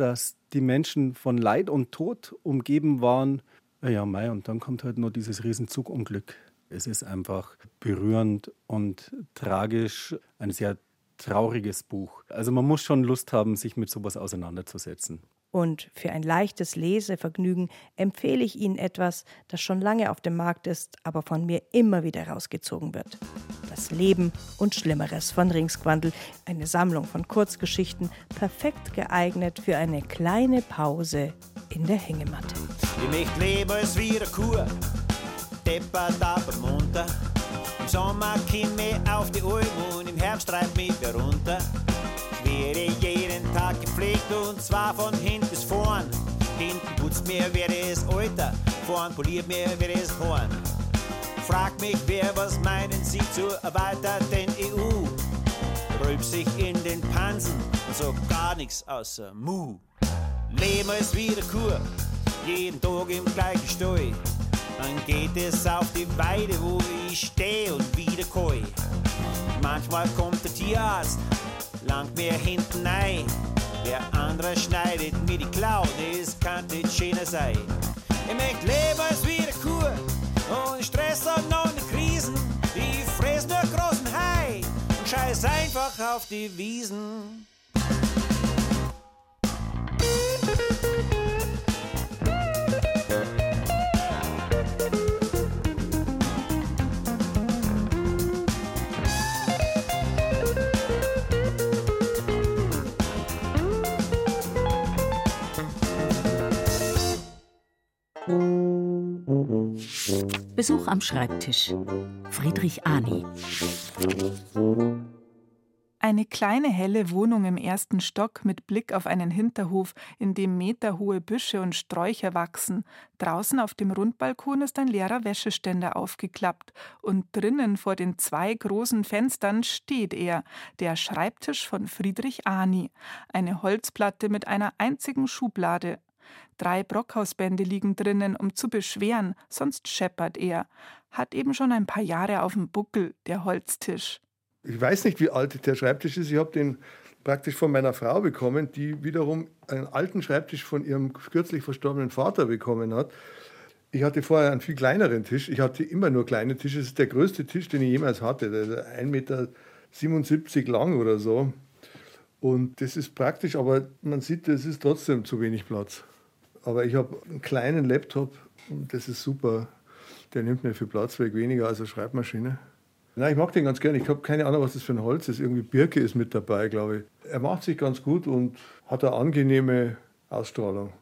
dass die Menschen von Leid und Tod umgeben waren. Ja, Mai, und dann kommt halt nur dieses Riesenzugunglück. Es ist einfach berührend und tragisch, ein sehr trauriges Buch. Also man muss schon Lust haben, sich mit sowas auseinanderzusetzen. Und für ein leichtes Lesevergnügen empfehle ich Ihnen etwas, das schon lange auf dem Markt ist, aber von mir immer wieder rausgezogen wird. Das Leben und Schlimmeres von Ringsquandl, eine Sammlung von Kurzgeschichten, perfekt geeignet für eine kleine Pause in der Hängematte. Ich möchte leben als wie eine Kur, deppert aber munter. Im Sommer komme ich auf die Alm und im Herbst treibt mich wer runter. Ich werde jeden Tag gepflegt und zwar von hinten bis vorn. Hinten putzt mir wer das Alter, vorn poliert mir wer das Horn. Frag mich wer, was meinen Sie zur erweiterten EU? Rülp sich in den Pansen und so gar nichts außer Mu. Leben ist wieder Kur, jeden Tag im gleichen Stall. Dann geht es auf die Weide, wo ich stehe und wieder koi. Manchmal kommt der Tierarzt, langt mir hinten ein. Der andere schneidet mir die Klauen, das kann nicht schöner sein. Ich möchte leben als wieder Kur und Stress und noch eine Krisen. Ich fress nur großen Hai und scheiß einfach auf die Wiesen. Besuch am Schreibtisch. Friedrich Ani. Eine kleine helle Wohnung im ersten Stock mit Blick auf einen Hinterhof, in dem meterhohe Büsche und Sträucher wachsen. Draußen auf dem Rundbalkon ist ein leerer Wäscheständer aufgeklappt und drinnen vor den zwei großen Fenstern steht er, der Schreibtisch von Friedrich Ani, eine Holzplatte mit einer einzigen Schublade, Drei Brockhausbände liegen drinnen, um zu beschweren, sonst scheppert er. Hat eben schon ein paar Jahre auf dem Buckel, der Holztisch. Ich weiß nicht, wie alt der Schreibtisch ist. Ich habe den praktisch von meiner Frau bekommen, die wiederum einen alten Schreibtisch von ihrem kürzlich verstorbenen Vater bekommen hat. Ich hatte vorher einen viel kleineren Tisch. Ich hatte immer nur kleine Tische. Das ist der größte Tisch, den ich jemals hatte. Der ist 1,77 Meter lang oder so. Und das ist praktisch, aber man sieht, es ist trotzdem zu wenig Platz. Aber ich habe einen kleinen Laptop und das ist super. Der nimmt mir viel Platz weg, weniger als eine Schreibmaschine. Nein, ich mag den ganz gerne. Ich habe keine Ahnung, was das für ein Holz ist. Irgendwie Birke ist mit dabei, glaube ich. Er macht sich ganz gut und hat eine angenehme Ausstrahlung.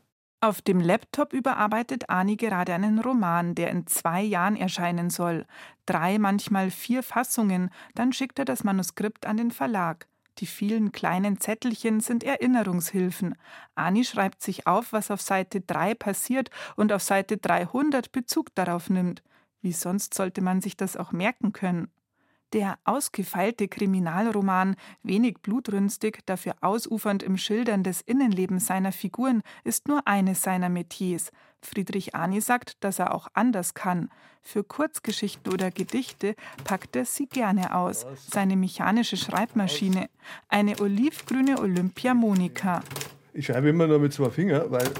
Auf dem Laptop überarbeitet Ani gerade einen Roman, der in zwei Jahren erscheinen soll. Drei, manchmal vier Fassungen. Dann schickt er das Manuskript an den Verlag. Die vielen kleinen Zettelchen sind Erinnerungshilfen. Ani schreibt sich auf, was auf Seite 3 passiert und auf Seite 300 Bezug darauf nimmt. Wie sonst sollte man sich das auch merken können? Der ausgefeilte Kriminalroman, wenig blutrünstig, dafür ausufernd im Schildern des Innenlebens seiner Figuren, ist nur eines seiner Metiers. Friedrich Ani sagt, dass er auch anders kann. Für Kurzgeschichten oder Gedichte packt er sie gerne aus. Seine mechanische Schreibmaschine. Eine olivgrüne Olympia Monika. Ich schreibe immer nur mit zwei Fingern, weil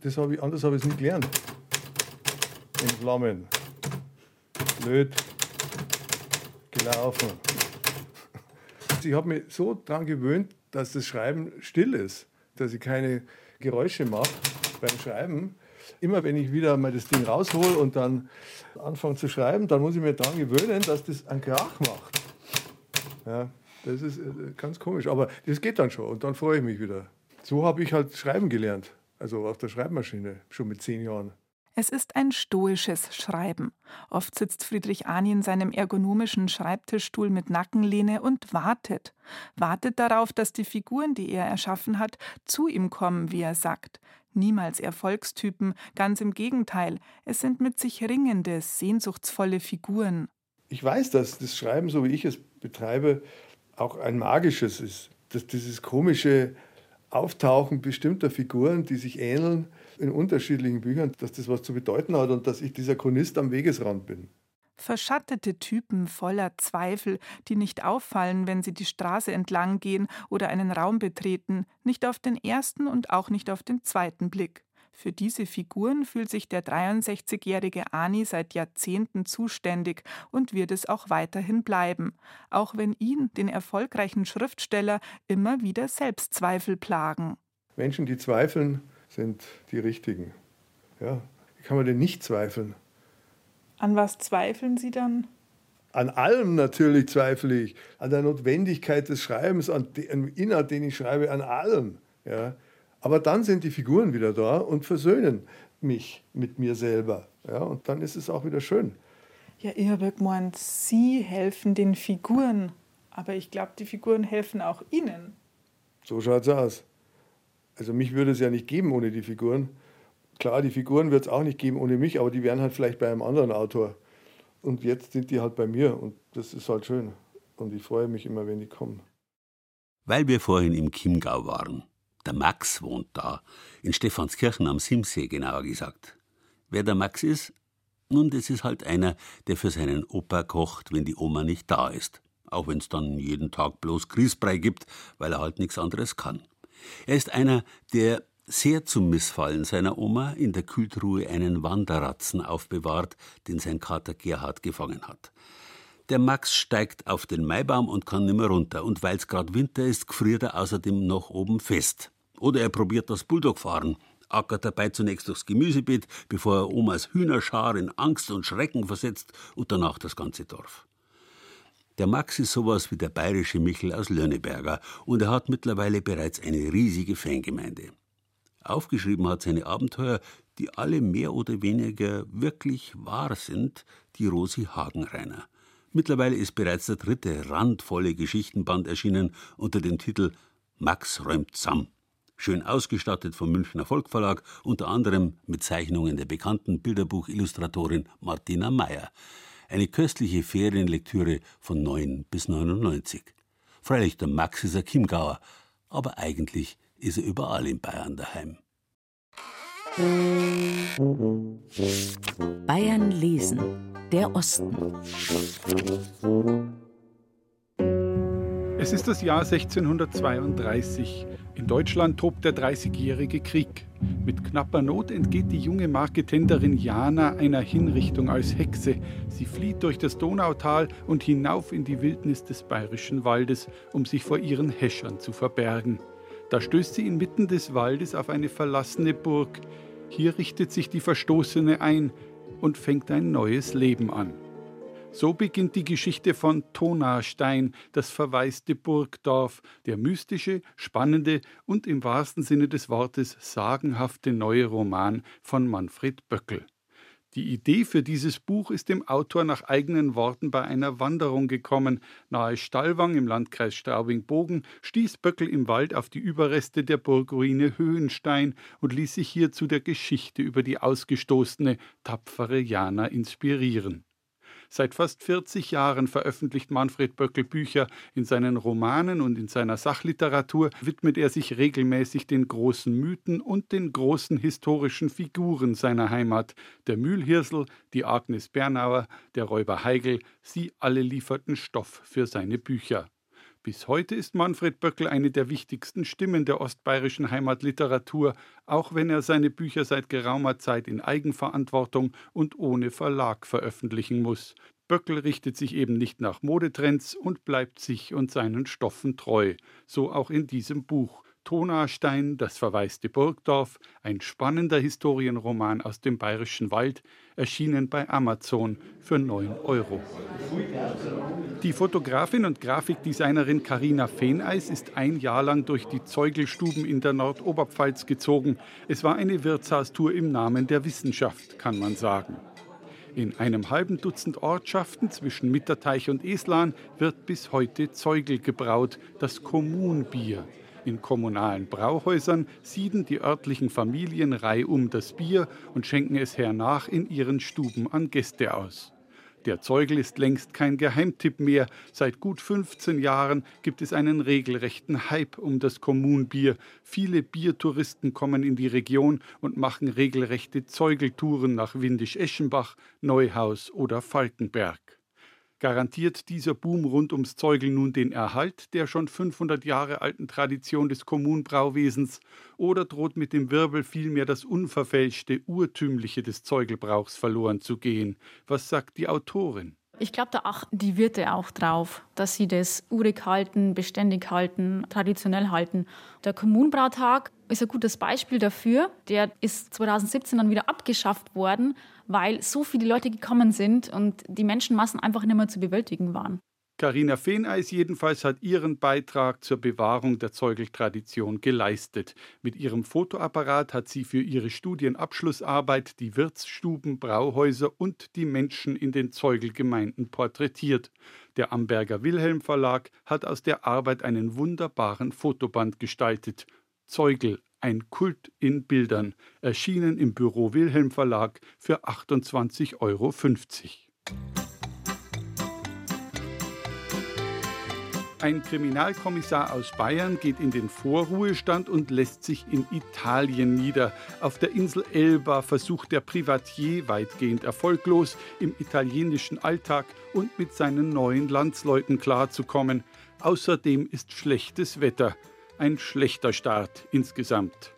das hab ich, anders habe ich es nie gelernt. In Flammen. Blöd gelaufen. Ich habe mich so daran gewöhnt, dass das Schreiben still ist, dass ich keine Geräusche mache beim Schreiben. Immer wenn ich wieder mal das Ding raushole und dann anfange zu schreiben, dann muss ich mir daran gewöhnen, dass das einen Krach macht. Ja, das ist äh, ganz komisch, aber das geht dann schon und dann freue ich mich wieder. So habe ich halt schreiben gelernt, also auf der Schreibmaschine, schon mit zehn Jahren. Es ist ein stoisches Schreiben. Oft sitzt Friedrich Ahn in seinem ergonomischen Schreibtischstuhl mit Nackenlehne und wartet. Wartet darauf, dass die Figuren, die er erschaffen hat, zu ihm kommen, wie er sagt. Niemals Erfolgstypen, ganz im Gegenteil. Es sind mit sich ringende, sehnsuchtsvolle Figuren. Ich weiß, dass das Schreiben, so wie ich es betreibe, auch ein magisches ist. Dass dieses komische Auftauchen bestimmter Figuren, die sich ähneln, in unterschiedlichen Büchern, dass das was zu bedeuten hat und dass ich dieser Chronist am Wegesrand bin. Verschattete Typen voller Zweifel, die nicht auffallen, wenn sie die Straße entlang gehen oder einen Raum betreten, nicht auf den ersten und auch nicht auf den zweiten Blick. Für diese Figuren fühlt sich der 63-jährige Ani seit Jahrzehnten zuständig und wird es auch weiterhin bleiben, auch wenn ihn, den erfolgreichen Schriftsteller, immer wieder Selbstzweifel plagen. Menschen, die zweifeln, sind die richtigen. Ja, wie kann man denn nicht zweifeln? An was zweifeln Sie dann? An allem natürlich zweifle ich. An der Notwendigkeit des Schreibens, an dem Inhalt, den ich schreibe, an allem. Ja. Aber dann sind die Figuren wieder da und versöhnen mich mit mir selber. Ja. Und dann ist es auch wieder schön. Ja, habe gemeint, Sie helfen den Figuren. Aber ich glaube, die Figuren helfen auch Ihnen. So schaut es aus. Also mich würde es ja nicht geben ohne die Figuren. Klar, die Figuren wird es auch nicht geben ohne mich, aber die wären halt vielleicht bei einem anderen Autor. Und jetzt sind die halt bei mir und das ist halt schön. Und ich freue mich immer, wenn die kommen. Weil wir vorhin im Chiemgau waren. Der Max wohnt da, in Stephanskirchen am Simsee genauer gesagt. Wer der Max ist? Nun, das ist halt einer, der für seinen Opa kocht, wenn die Oma nicht da ist. Auch wenn es dann jeden Tag bloß Grießbrei gibt, weil er halt nichts anderes kann. Er ist einer, der sehr zum Missfallen seiner Oma in der Kühltruhe einen Wanderratzen aufbewahrt, den sein Kater Gerhard gefangen hat. Der Max steigt auf den Maibaum und kann nimmer runter, und weil's grad Winter ist, gefriert er außerdem noch oben fest. Oder er probiert das Bulldogfahren, ackert dabei zunächst durchs Gemüsebeet, bevor er Omas Hühnerschar in Angst und Schrecken versetzt und danach das ganze Dorf. Der Max ist sowas wie der bayerische Michel aus Lönneberger und er hat mittlerweile bereits eine riesige Fangemeinde. Aufgeschrieben hat seine Abenteuer, die alle mehr oder weniger wirklich wahr sind, die Rosi Hagenreiner. Mittlerweile ist bereits der dritte randvolle Geschichtenband erschienen unter dem Titel Max räumt Sam. Schön ausgestattet vom Münchner Volkverlag, unter anderem mit Zeichnungen der bekannten Bilderbuchillustratorin Martina Meyer. Eine köstliche Ferienlektüre von 9 bis 99. Freilich, der Max ist ein Chiemgauer, aber eigentlich ist er überall in Bayern daheim. Bayern lesen. Der Osten. Es ist das Jahr 1632. In Deutschland tobt der Dreißigjährige Krieg. Mit knapper Not entgeht die junge Marketenderin Jana einer Hinrichtung als Hexe. Sie flieht durch das Donautal und hinauf in die Wildnis des bayerischen Waldes, um sich vor ihren Häschern zu verbergen. Da stößt sie inmitten des Waldes auf eine verlassene Burg. Hier richtet sich die Verstoßene ein und fängt ein neues Leben an. So beginnt die Geschichte von Tonarstein, das verwaiste Burgdorf, der mystische, spannende und im wahrsten Sinne des Wortes sagenhafte neue Roman von Manfred Böckel. Die Idee für dieses Buch ist dem Autor nach eigenen Worten bei einer Wanderung gekommen. Nahe Stallwang im Landkreis Straubing-Bogen stieß Böckel im Wald auf die Überreste der Burgruine Höhenstein und ließ sich hier zu der Geschichte über die ausgestoßene, tapfere Jana inspirieren. Seit fast 40 Jahren veröffentlicht Manfred Böckel Bücher. In seinen Romanen und in seiner Sachliteratur widmet er sich regelmäßig den großen Mythen und den großen historischen Figuren seiner Heimat. Der Mühlhirsel, die Agnes Bernauer, der Räuber Heigl, sie alle lieferten Stoff für seine Bücher. Bis heute ist Manfred Böckel eine der wichtigsten Stimmen der ostbayerischen Heimatliteratur, auch wenn er seine Bücher seit geraumer Zeit in Eigenverantwortung und ohne Verlag veröffentlichen muss. Böckel richtet sich eben nicht nach Modetrends und bleibt sich und seinen Stoffen treu, so auch in diesem Buch. Tonastein, das verwaiste Burgdorf, ein spannender Historienroman aus dem bayerischen Wald, erschienen bei Amazon für 9 Euro. Die Fotografin und Grafikdesignerin Karina Fehneis ist ein Jahr lang durch die Zeugelstuben in der Nordoberpfalz gezogen. Es war eine Wirtshaustour im Namen der Wissenschaft, kann man sagen. In einem halben Dutzend Ortschaften zwischen Mitterteich und Eslan wird bis heute Zeugel gebraut, das Kommunbier. In kommunalen Brauhäusern sieden die örtlichen Familien reihum das Bier und schenken es hernach in ihren Stuben an Gäste aus. Der Zeugel ist längst kein Geheimtipp mehr. Seit gut 15 Jahren gibt es einen regelrechten Hype um das Kommunbier. Viele Biertouristen kommen in die Region und machen regelrechte Zeugeltouren nach Windisch-Eschenbach, Neuhaus oder Falkenberg. Garantiert dieser Boom rund ums Zeugel nun den Erhalt der schon 500 Jahre alten Tradition des Kommunbrauwesens oder droht mit dem Wirbel vielmehr das unverfälschte, urtümliche des Zeugelbrauchs verloren zu gehen? Was sagt die Autorin? Ich glaube, da achten die Wirte auch drauf, dass sie das urig halten, beständig halten, traditionell halten. Der Kommunbrautag ist ein gutes Beispiel dafür. Der ist 2017 dann wieder abgeschafft worden, weil so viele Leute gekommen sind und die Menschenmassen einfach nicht mehr zu bewältigen waren. Carina Fehneis jedenfalls hat ihren Beitrag zur Bewahrung der Zeugeltradition geleistet. Mit ihrem Fotoapparat hat sie für ihre Studienabschlussarbeit die Wirtsstuben, Brauhäuser und die Menschen in den Zeugelgemeinden porträtiert. Der Amberger Wilhelm Verlag hat aus der Arbeit einen wunderbaren Fotoband gestaltet. Zeugel, ein Kult in Bildern, erschienen im Büro Wilhelm Verlag für 28,50 Euro. Ein Kriminalkommissar aus Bayern geht in den Vorruhestand und lässt sich in Italien nieder. Auf der Insel Elba versucht der Privatier weitgehend erfolglos im italienischen Alltag und mit seinen neuen Landsleuten klarzukommen. Außerdem ist schlechtes Wetter. Ein schlechter Start insgesamt.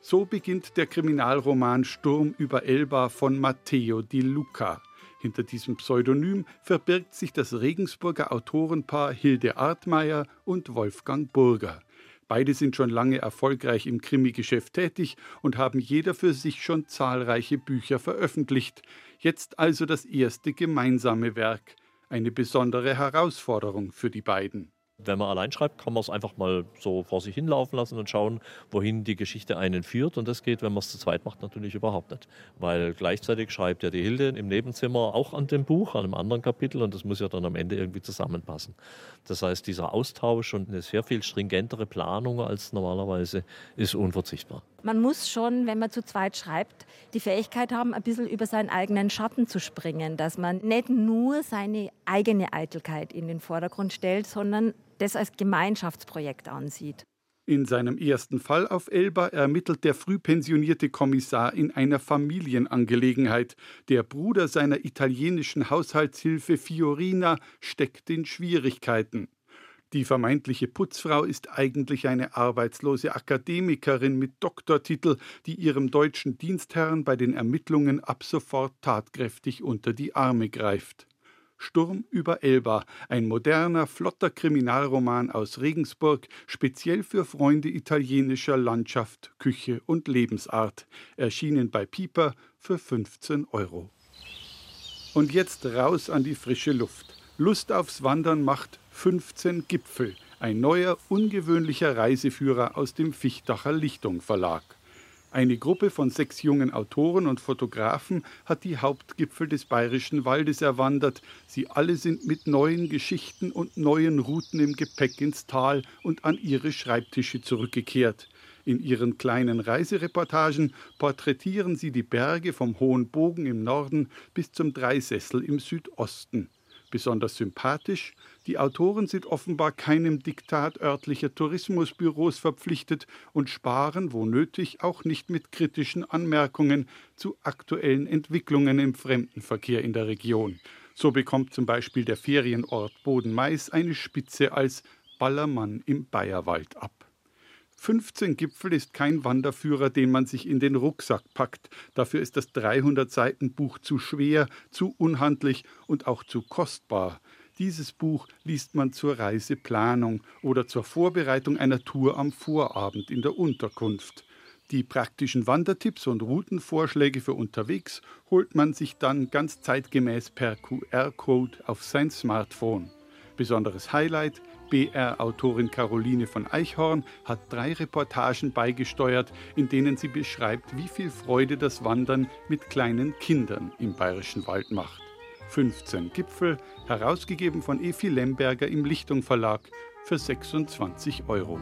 So beginnt der Kriminalroman Sturm über Elba von Matteo Di Luca. Hinter diesem Pseudonym verbirgt sich das Regensburger Autorenpaar Hilde Artmeier und Wolfgang Burger. Beide sind schon lange erfolgreich im Krimi-Geschäft tätig und haben jeder für sich schon zahlreiche Bücher veröffentlicht. Jetzt also das erste gemeinsame Werk. Eine besondere Herausforderung für die beiden. Wenn man allein schreibt, kann man es einfach mal so vor sich hinlaufen lassen und schauen, wohin die Geschichte einen führt. Und das geht, wenn man es zu zweit macht, natürlich überhaupt nicht. Weil gleichzeitig schreibt ja die Hilde im Nebenzimmer auch an dem Buch, an einem anderen Kapitel. Und das muss ja dann am Ende irgendwie zusammenpassen. Das heißt, dieser Austausch und eine sehr viel stringentere Planung als normalerweise ist unverzichtbar. Man muss schon, wenn man zu zweit schreibt, die Fähigkeit haben, ein bisschen über seinen eigenen Schatten zu springen. Dass man nicht nur seine eigene Eitelkeit in den Vordergrund stellt, sondern das als Gemeinschaftsprojekt ansieht. In seinem ersten Fall auf Elba ermittelt der frühpensionierte Kommissar in einer Familienangelegenheit. Der Bruder seiner italienischen Haushaltshilfe Fiorina steckt in Schwierigkeiten. Die vermeintliche Putzfrau ist eigentlich eine arbeitslose Akademikerin mit Doktortitel, die ihrem deutschen Dienstherrn bei den Ermittlungen ab sofort tatkräftig unter die Arme greift. Sturm über Elba, ein moderner, flotter Kriminalroman aus Regensburg, speziell für Freunde italienischer Landschaft, Küche und Lebensart, erschienen bei Pieper für 15 Euro. Und jetzt raus an die frische Luft. Lust aufs Wandern macht 15 Gipfel, ein neuer, ungewöhnlicher Reiseführer aus dem Fichtacher Lichtung Verlag. Eine Gruppe von sechs jungen Autoren und Fotografen hat die Hauptgipfel des Bayerischen Waldes erwandert. Sie alle sind mit neuen Geschichten und neuen Routen im Gepäck ins Tal und an ihre Schreibtische zurückgekehrt. In ihren kleinen Reisereportagen porträtieren sie die Berge vom Hohen Bogen im Norden bis zum Dreisessel im Südosten. Besonders sympathisch, die Autoren sind offenbar keinem Diktat örtlicher Tourismusbüros verpflichtet und sparen, wo nötig, auch nicht mit kritischen Anmerkungen zu aktuellen Entwicklungen im Fremdenverkehr in der Region. So bekommt zum Beispiel der Ferienort Bodenmais eine Spitze als Ballermann im Bayerwald ab. 15 Gipfel ist kein Wanderführer, den man sich in den Rucksack packt. Dafür ist das 300 Seiten Buch zu schwer, zu unhandlich und auch zu kostbar. Dieses Buch liest man zur Reiseplanung oder zur Vorbereitung einer Tour am Vorabend in der Unterkunft. Die praktischen Wandertipps und Routenvorschläge für unterwegs holt man sich dann ganz zeitgemäß per QR-Code auf sein Smartphone. Besonderes Highlight, BR-Autorin Caroline von Eichhorn hat drei Reportagen beigesteuert, in denen sie beschreibt, wie viel Freude das Wandern mit kleinen Kindern im Bayerischen Wald macht. 15 Gipfel, herausgegeben von Efi Lemberger im Lichtung Verlag für 26 Euro.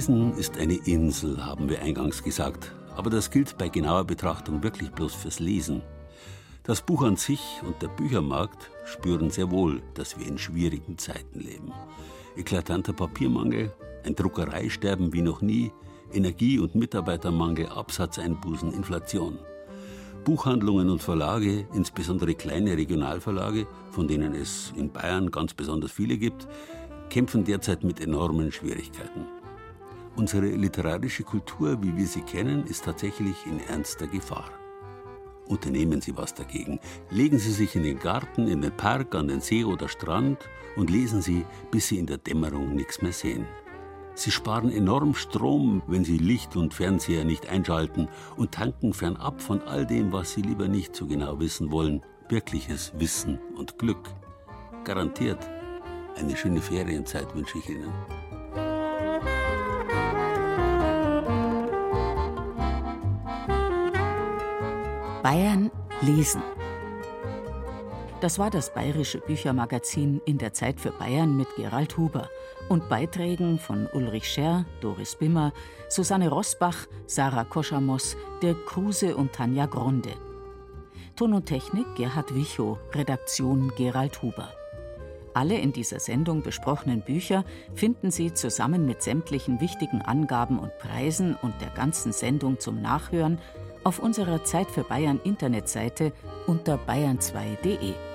Das Lesen ist eine Insel, haben wir eingangs gesagt. Aber das gilt bei genauer Betrachtung wirklich bloß fürs Lesen. Das Buch an sich und der Büchermarkt spüren sehr wohl, dass wir in schwierigen Zeiten leben. Eklatanter Papiermangel, ein Druckereisterben wie noch nie, Energie- und Mitarbeitermangel, Absatzeinbußen, Inflation. Buchhandlungen und Verlage, insbesondere kleine Regionalverlage, von denen es in Bayern ganz besonders viele gibt, kämpfen derzeit mit enormen Schwierigkeiten. Unsere literarische Kultur, wie wir sie kennen, ist tatsächlich in ernster Gefahr. Unternehmen Sie was dagegen. Legen Sie sich in den Garten, in den Park, an den See oder Strand und lesen Sie, bis Sie in der Dämmerung nichts mehr sehen. Sie sparen enorm Strom, wenn Sie Licht und Fernseher nicht einschalten und tanken fernab von all dem, was Sie lieber nicht so genau wissen wollen, wirkliches Wissen und Glück. Garantiert. Eine schöne Ferienzeit wünsche ich Ihnen. Bayern lesen. Das war das bayerische Büchermagazin in der Zeit für Bayern mit Gerald Huber und Beiträgen von Ulrich Scherr, Doris Bimmer, Susanne Rosbach, Sarah Koschamos, Dirk Kruse und Tanja Gronde. Ton und Technik Gerhard Wichow, Redaktion Gerald Huber. Alle in dieser Sendung besprochenen Bücher finden Sie zusammen mit sämtlichen wichtigen Angaben und Preisen und der ganzen Sendung zum Nachhören auf unserer Zeit für Bayern Internetseite unter bayern2.de.